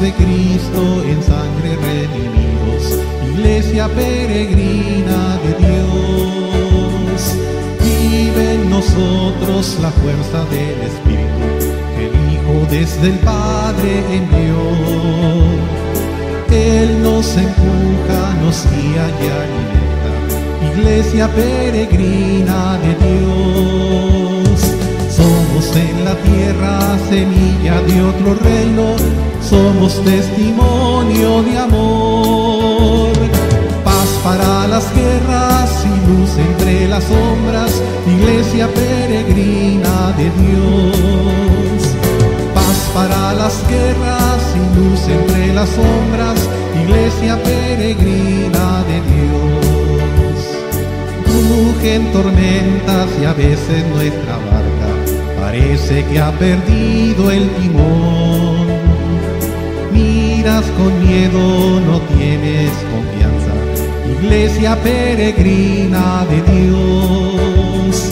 De Cristo en sangre redimidos, iglesia peregrina de Dios. Vive en nosotros la fuerza del Espíritu, que el Hijo desde el Padre envió. Él nos empuja, nos guía y alimenta, iglesia peregrina de Dios. En la tierra semilla de otro reino, somos testimonio de amor. Paz para las guerras y luz entre las sombras, iglesia peregrina de Dios. Paz para las guerras y luz entre las sombras, iglesia peregrina de Dios. Rugen tormentas y a veces nuestra parece que ha perdido el timón. Miras con miedo, no tienes confianza, iglesia peregrina de Dios.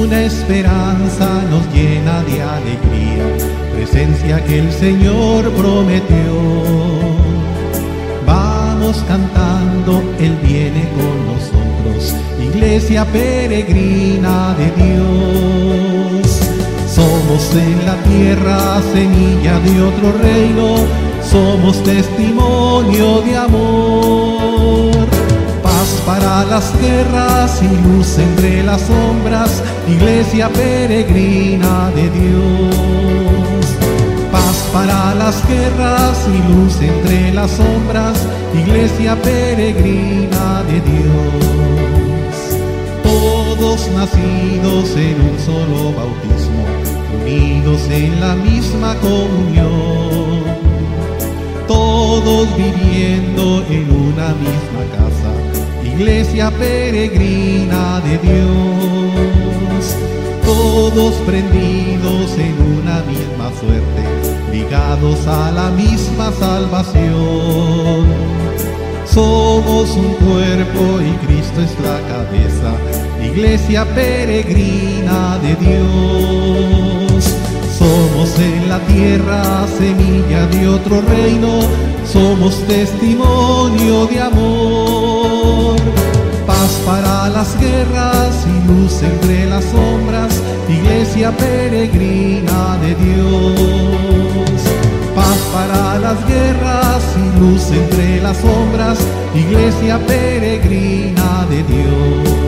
Una esperanza nos llena de alegría, presencia que el Señor prometió. Vamos cantando, Él viene con nosotros, iglesia peregrina de Dios. Somos en la tierra semilla de otro reino, somos testimonio de amor. Paz para las guerras y luz entre las sombras, iglesia peregrina de Dios. Paz para las guerras y luz entre las sombras, iglesia peregrina de Dios. Todos nacidos en un solo bautismo, unidos en la misma comunión. Todos viviendo en una misma casa, iglesia peregrina de Dios. Todos prendidos en una misma suerte, ligados a la misma salvación. Somos un cuerpo y Cristo es la cabeza, iglesia peregrina de Dios. Somos en la tierra semilla de otro reino, somos testimonio de amor. Paz para las guerras y luz entre las sombras, iglesia peregrina de Dios. Paz para las guerras y luz entre las sombras, iglesia peregrina de Dios.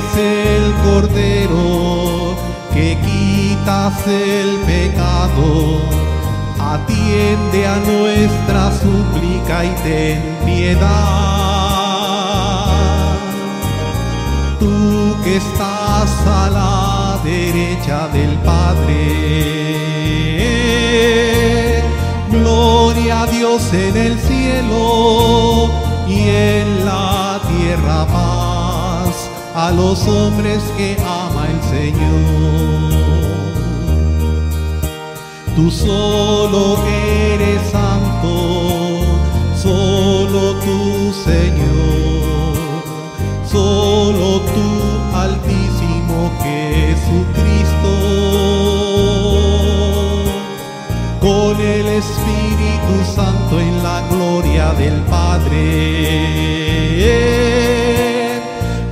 Eres el Cordero que quitas el pecado. Atiende a nuestra súplica y ten piedad. Tú que estás a la derecha del Padre. Gloria a Dios en el cielo y en la tierra a los hombres que ama el Señor. Tú solo eres santo, solo tú Señor, solo tú altísimo Jesucristo con el Espíritu Santo en la gloria del Padre.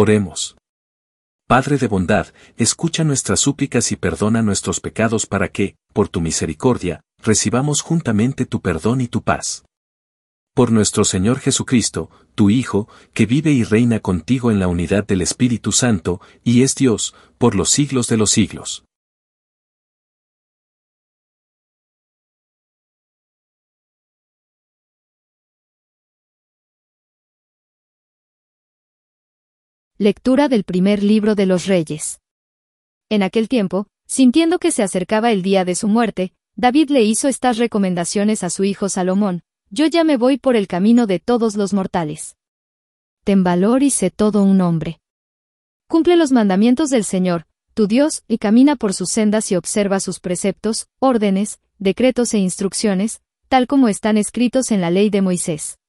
Oremos. Padre de bondad, escucha nuestras súplicas y perdona nuestros pecados para que, por tu misericordia, recibamos juntamente tu perdón y tu paz. Por nuestro Señor Jesucristo, tu Hijo, que vive y reina contigo en la unidad del Espíritu Santo, y es Dios, por los siglos de los siglos. Lectura del primer libro de los Reyes. En aquel tiempo, sintiendo que se acercaba el día de su muerte, David le hizo estas recomendaciones a su hijo Salomón, Yo ya me voy por el camino de todos los mortales. Ten valor y sé todo un hombre. Cumple los mandamientos del Señor, tu Dios, y camina por sus sendas y observa sus preceptos, órdenes, decretos e instrucciones, tal como están escritos en la ley de Moisés.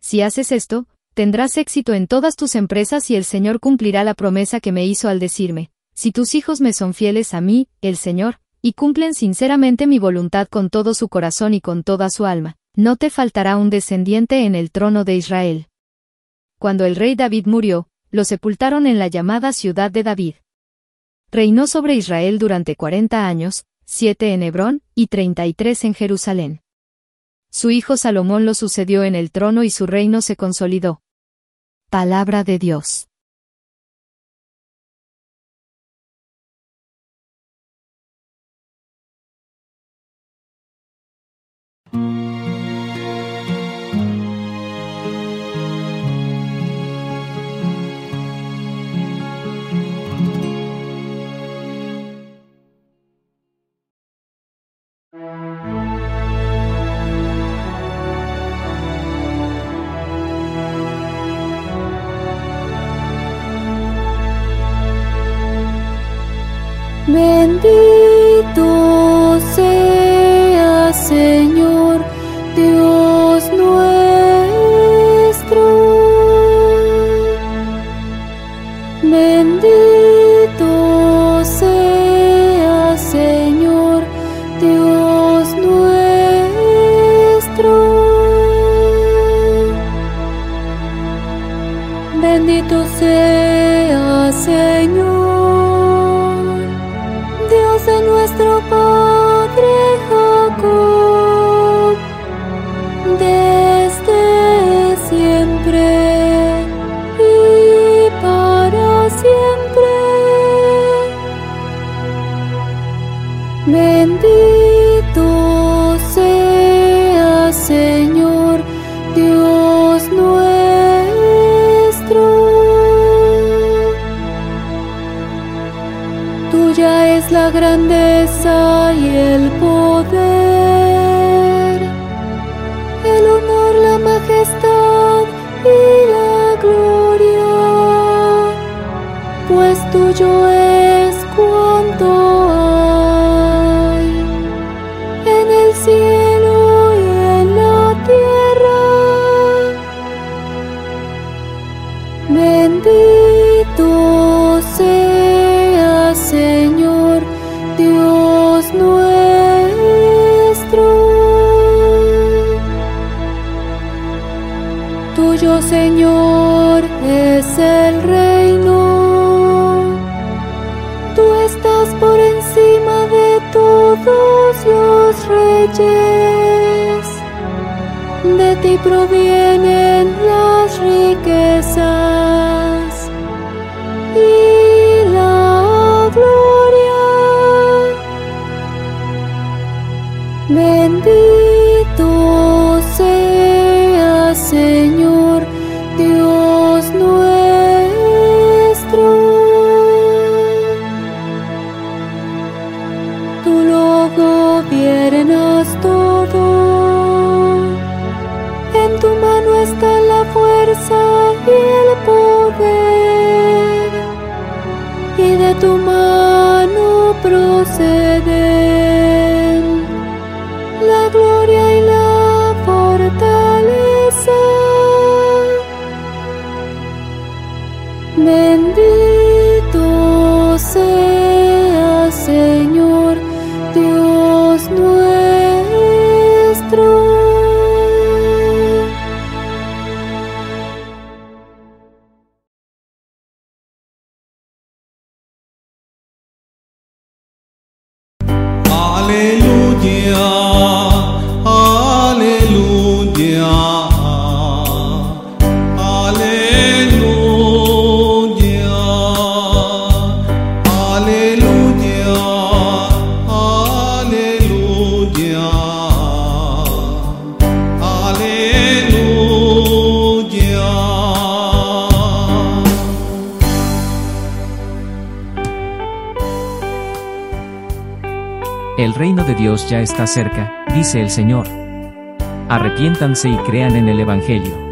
Si haces esto, tendrás éxito en todas tus empresas y el Señor cumplirá la promesa que me hizo al decirme, si tus hijos me son fieles a mí, el Señor, y cumplen sinceramente mi voluntad con todo su corazón y con toda su alma, no te faltará un descendiente en el trono de Israel. Cuando el rey David murió, lo sepultaron en la llamada ciudad de David. Reinó sobre Israel durante cuarenta años, siete en Hebrón y treinta y tres en Jerusalén. Su hijo Salomón lo sucedió en el trono y su reino se consolidó. Palabra de Dios. Mandy. Mending El reino de Dios ya está cerca, dice el Señor. Arrepiéntanse y crean en el Evangelio.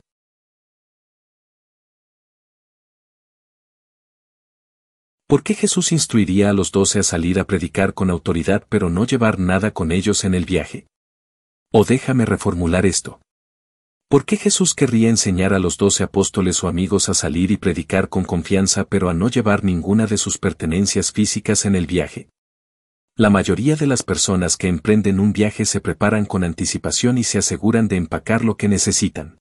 ¿Por qué Jesús instruiría a los doce a salir a predicar con autoridad pero no llevar nada con ellos en el viaje? O déjame reformular esto. ¿Por qué Jesús querría enseñar a los doce apóstoles o amigos a salir y predicar con confianza pero a no llevar ninguna de sus pertenencias físicas en el viaje? La mayoría de las personas que emprenden un viaje se preparan con anticipación y se aseguran de empacar lo que necesitan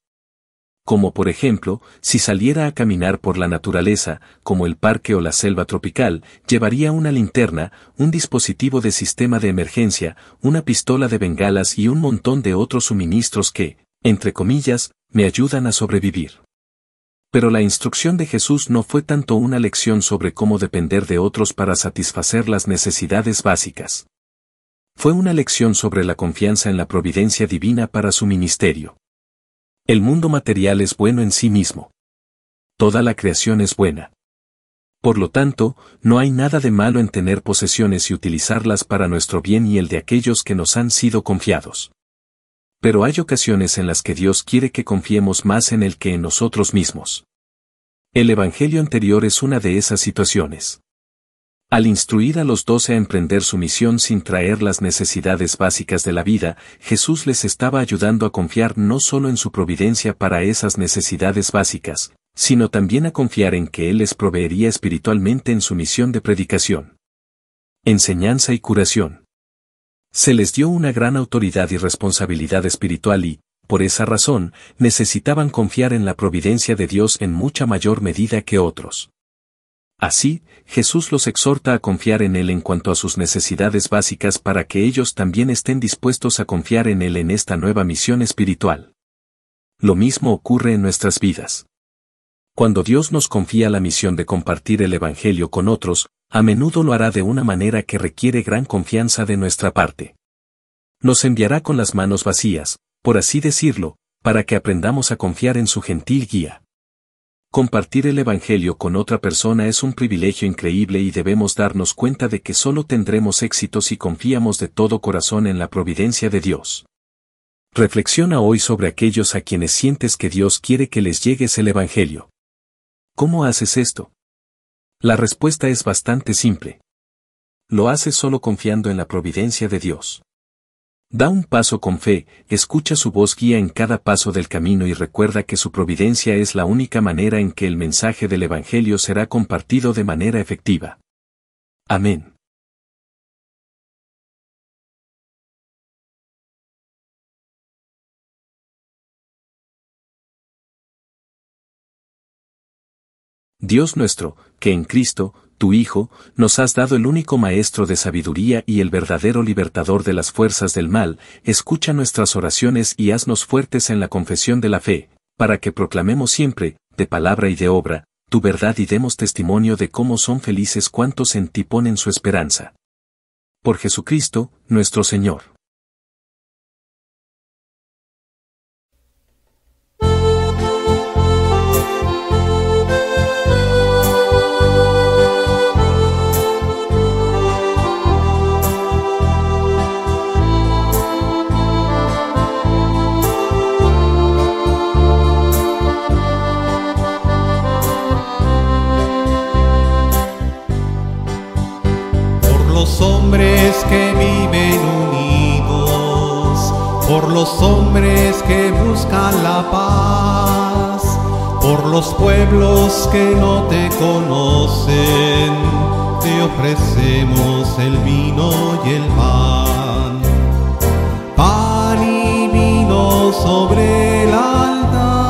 como por ejemplo, si saliera a caminar por la naturaleza, como el parque o la selva tropical, llevaría una linterna, un dispositivo de sistema de emergencia, una pistola de bengalas y un montón de otros suministros que, entre comillas, me ayudan a sobrevivir. Pero la instrucción de Jesús no fue tanto una lección sobre cómo depender de otros para satisfacer las necesidades básicas. Fue una lección sobre la confianza en la providencia divina para su ministerio. El mundo material es bueno en sí mismo. Toda la creación es buena. Por lo tanto, no hay nada de malo en tener posesiones y utilizarlas para nuestro bien y el de aquellos que nos han sido confiados. Pero hay ocasiones en las que Dios quiere que confiemos más en Él que en nosotros mismos. El Evangelio anterior es una de esas situaciones. Al instruir a los doce a emprender su misión sin traer las necesidades básicas de la vida, Jesús les estaba ayudando a confiar no solo en su providencia para esas necesidades básicas, sino también a confiar en que Él les proveería espiritualmente en su misión de predicación. Enseñanza y curación. Se les dio una gran autoridad y responsabilidad espiritual y, por esa razón, necesitaban confiar en la providencia de Dios en mucha mayor medida que otros. Así, Jesús los exhorta a confiar en Él en cuanto a sus necesidades básicas para que ellos también estén dispuestos a confiar en Él en esta nueva misión espiritual. Lo mismo ocurre en nuestras vidas. Cuando Dios nos confía la misión de compartir el Evangelio con otros, a menudo lo hará de una manera que requiere gran confianza de nuestra parte. Nos enviará con las manos vacías, por así decirlo, para que aprendamos a confiar en su gentil guía. Compartir el Evangelio con otra persona es un privilegio increíble y debemos darnos cuenta de que solo tendremos éxito si confiamos de todo corazón en la providencia de Dios. Reflexiona hoy sobre aquellos a quienes sientes que Dios quiere que les llegues el Evangelio. ¿Cómo haces esto? La respuesta es bastante simple. Lo haces solo confiando en la providencia de Dios. Da un paso con fe, escucha su voz guía en cada paso del camino y recuerda que su providencia es la única manera en que el mensaje del Evangelio será compartido de manera efectiva. Amén. Dios nuestro, que en Cristo, tu Hijo, nos has dado el único Maestro de sabiduría y el verdadero libertador de las fuerzas del mal, escucha nuestras oraciones y haznos fuertes en la confesión de la fe, para que proclamemos siempre, de palabra y de obra, tu verdad y demos testimonio de cómo son felices cuantos en ti ponen su esperanza. Por Jesucristo, nuestro Señor. Por los hombres que buscan la paz, por los pueblos que no te conocen, te ofrecemos el vino y el pan. Pan y vino sobre el altar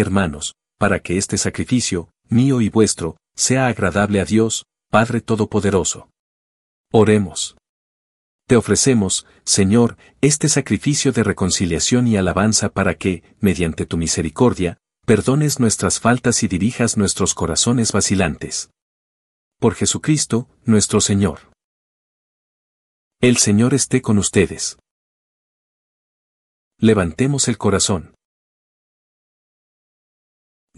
Hermanos, para que este sacrificio, mío y vuestro, sea agradable a Dios, Padre Todopoderoso. Oremos. Te ofrecemos, Señor, este sacrificio de reconciliación y alabanza para que, mediante tu misericordia, perdones nuestras faltas y dirijas nuestros corazones vacilantes. Por Jesucristo, nuestro Señor. El Señor esté con ustedes. Levantemos el corazón.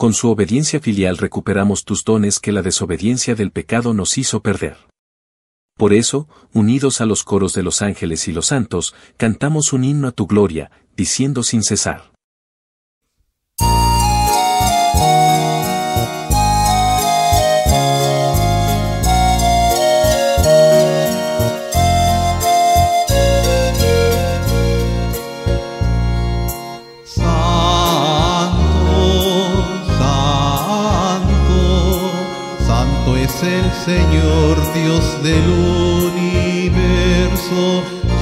Con su obediencia filial recuperamos tus dones que la desobediencia del pecado nos hizo perder. Por eso, unidos a los coros de los ángeles y los santos, cantamos un himno a tu gloria, diciendo sin cesar. Dios del universo,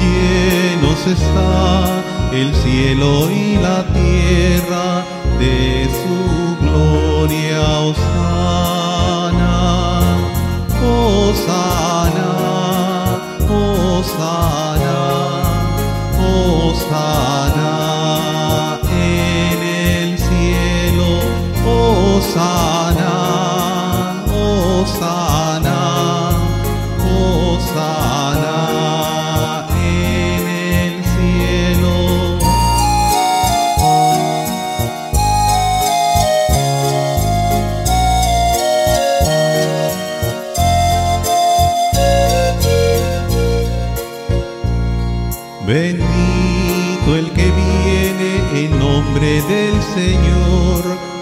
llenos está el cielo y la tierra de su gloria, Osana, Osana, Osana, Osana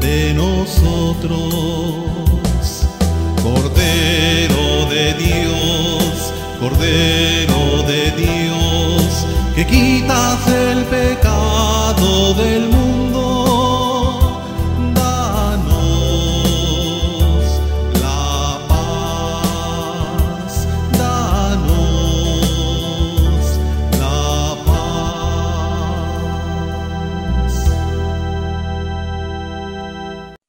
de nosotros. Cordero de Dios, Cordero de Dios, que quitas el pecado del mundo,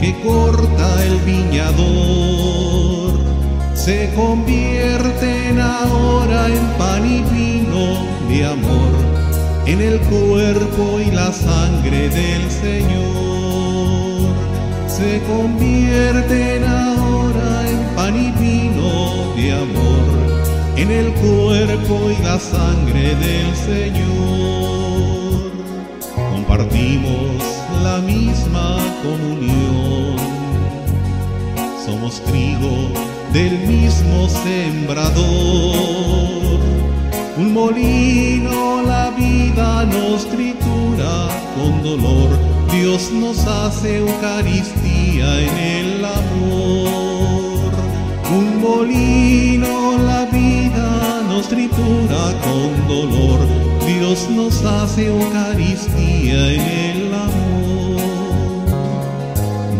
que corta el viñador, se convierten ahora en pan y vino de amor, en el cuerpo y la sangre del Señor, se convierten ahora en pan y vino de amor en el cuerpo y la sangre del Señor. Compartimos la misma comunión. Somos trigo del mismo sembrador. Un molino la vida nos tritura con dolor. Dios nos hace Eucaristía en el amor. Un molino la vida nos tritura con dolor. Dios nos hace Eucaristía en el amor,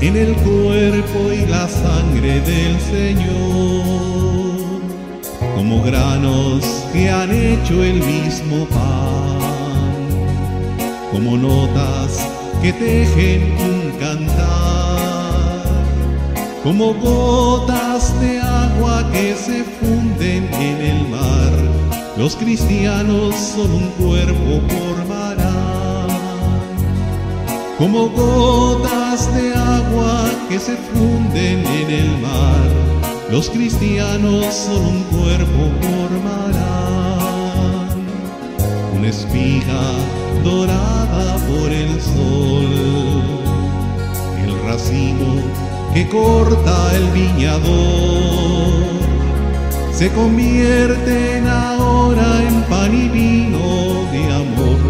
en el cuerpo y la sangre del Señor, como granos que han hecho el mismo pan, como notas que tejen un cantar, como gotas de agua que se funden en el mar, los cristianos son un cuerpo como gotas de agua que se funden en el mar, los cristianos son un cuerpo formarán, una espiga dorada por el sol, el racimo que corta el viñador, se convierten ahora en pan y vino de amor,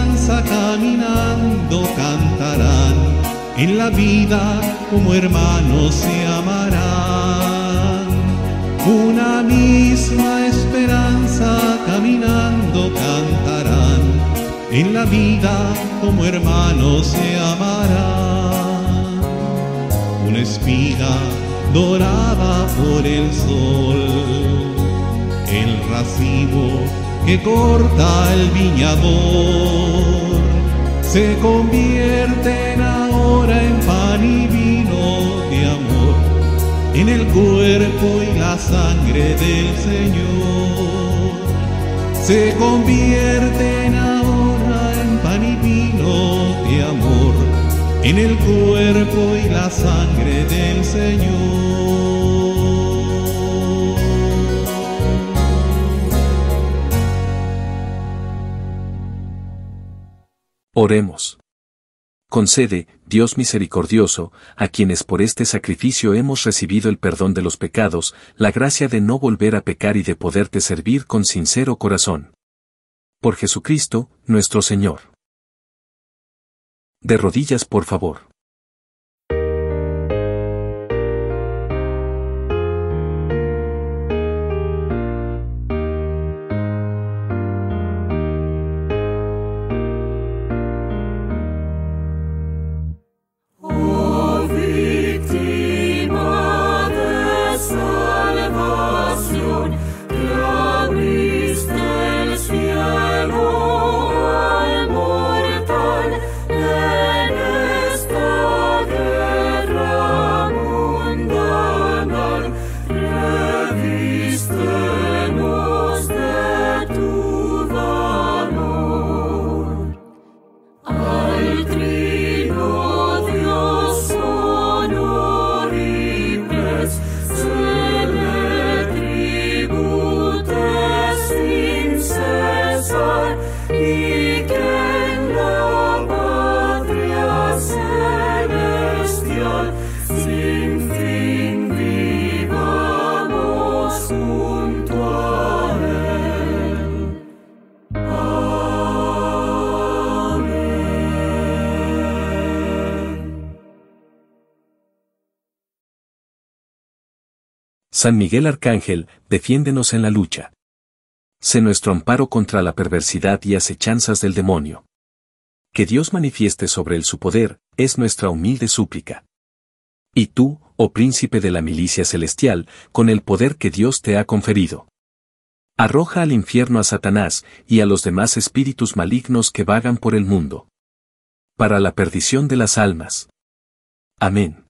caminando cantarán, en la vida como hermanos se amarán. Una misma esperanza caminando cantarán, en la vida como hermanos se amarán. Una espiga dorada por el sol, el racimo que corta el viñador, se convierten ahora en pan y vino de amor, en el cuerpo y la sangre del Señor, se convierten ahora en pan y vino de amor, en el cuerpo y la sangre del Señor. Oremos. Concede, Dios misericordioso, a quienes por este sacrificio hemos recibido el perdón de los pecados, la gracia de no volver a pecar y de poderte servir con sincero corazón. Por Jesucristo, nuestro Señor. De rodillas, por favor. San Miguel Arcángel, defiéndenos en la lucha. Sé nuestro amparo contra la perversidad y acechanzas del demonio. Que Dios manifieste sobre él su poder, es nuestra humilde súplica. Y tú, oh príncipe de la milicia celestial, con el poder que Dios te ha conferido. Arroja al infierno a Satanás y a los demás espíritus malignos que vagan por el mundo. Para la perdición de las almas. Amén.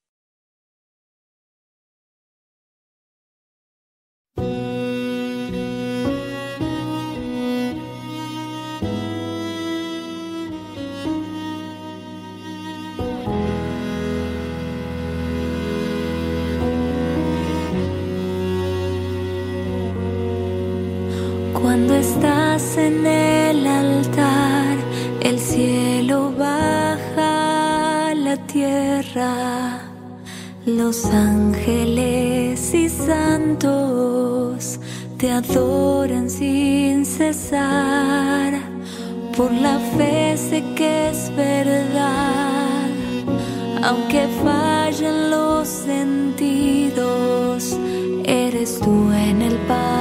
en el altar, el cielo baja a la tierra, los ángeles y santos te adoran sin cesar, por la fe sé que es verdad, aunque fallen los sentidos, eres tú en el Padre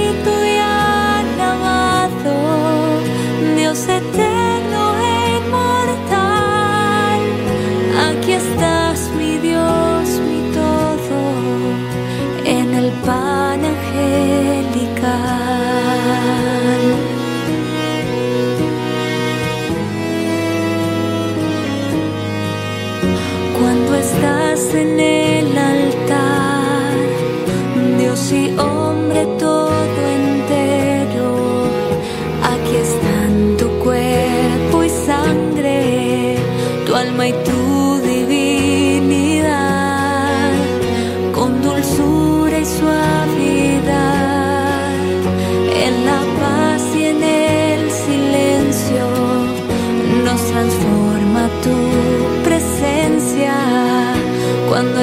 listening.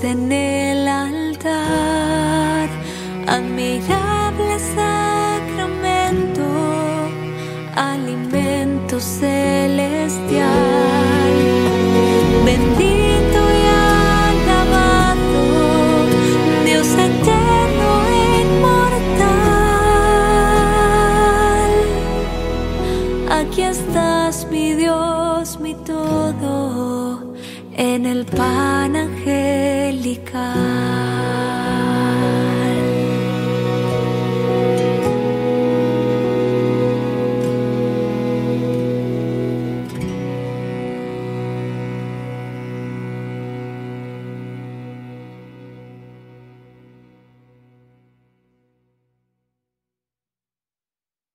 than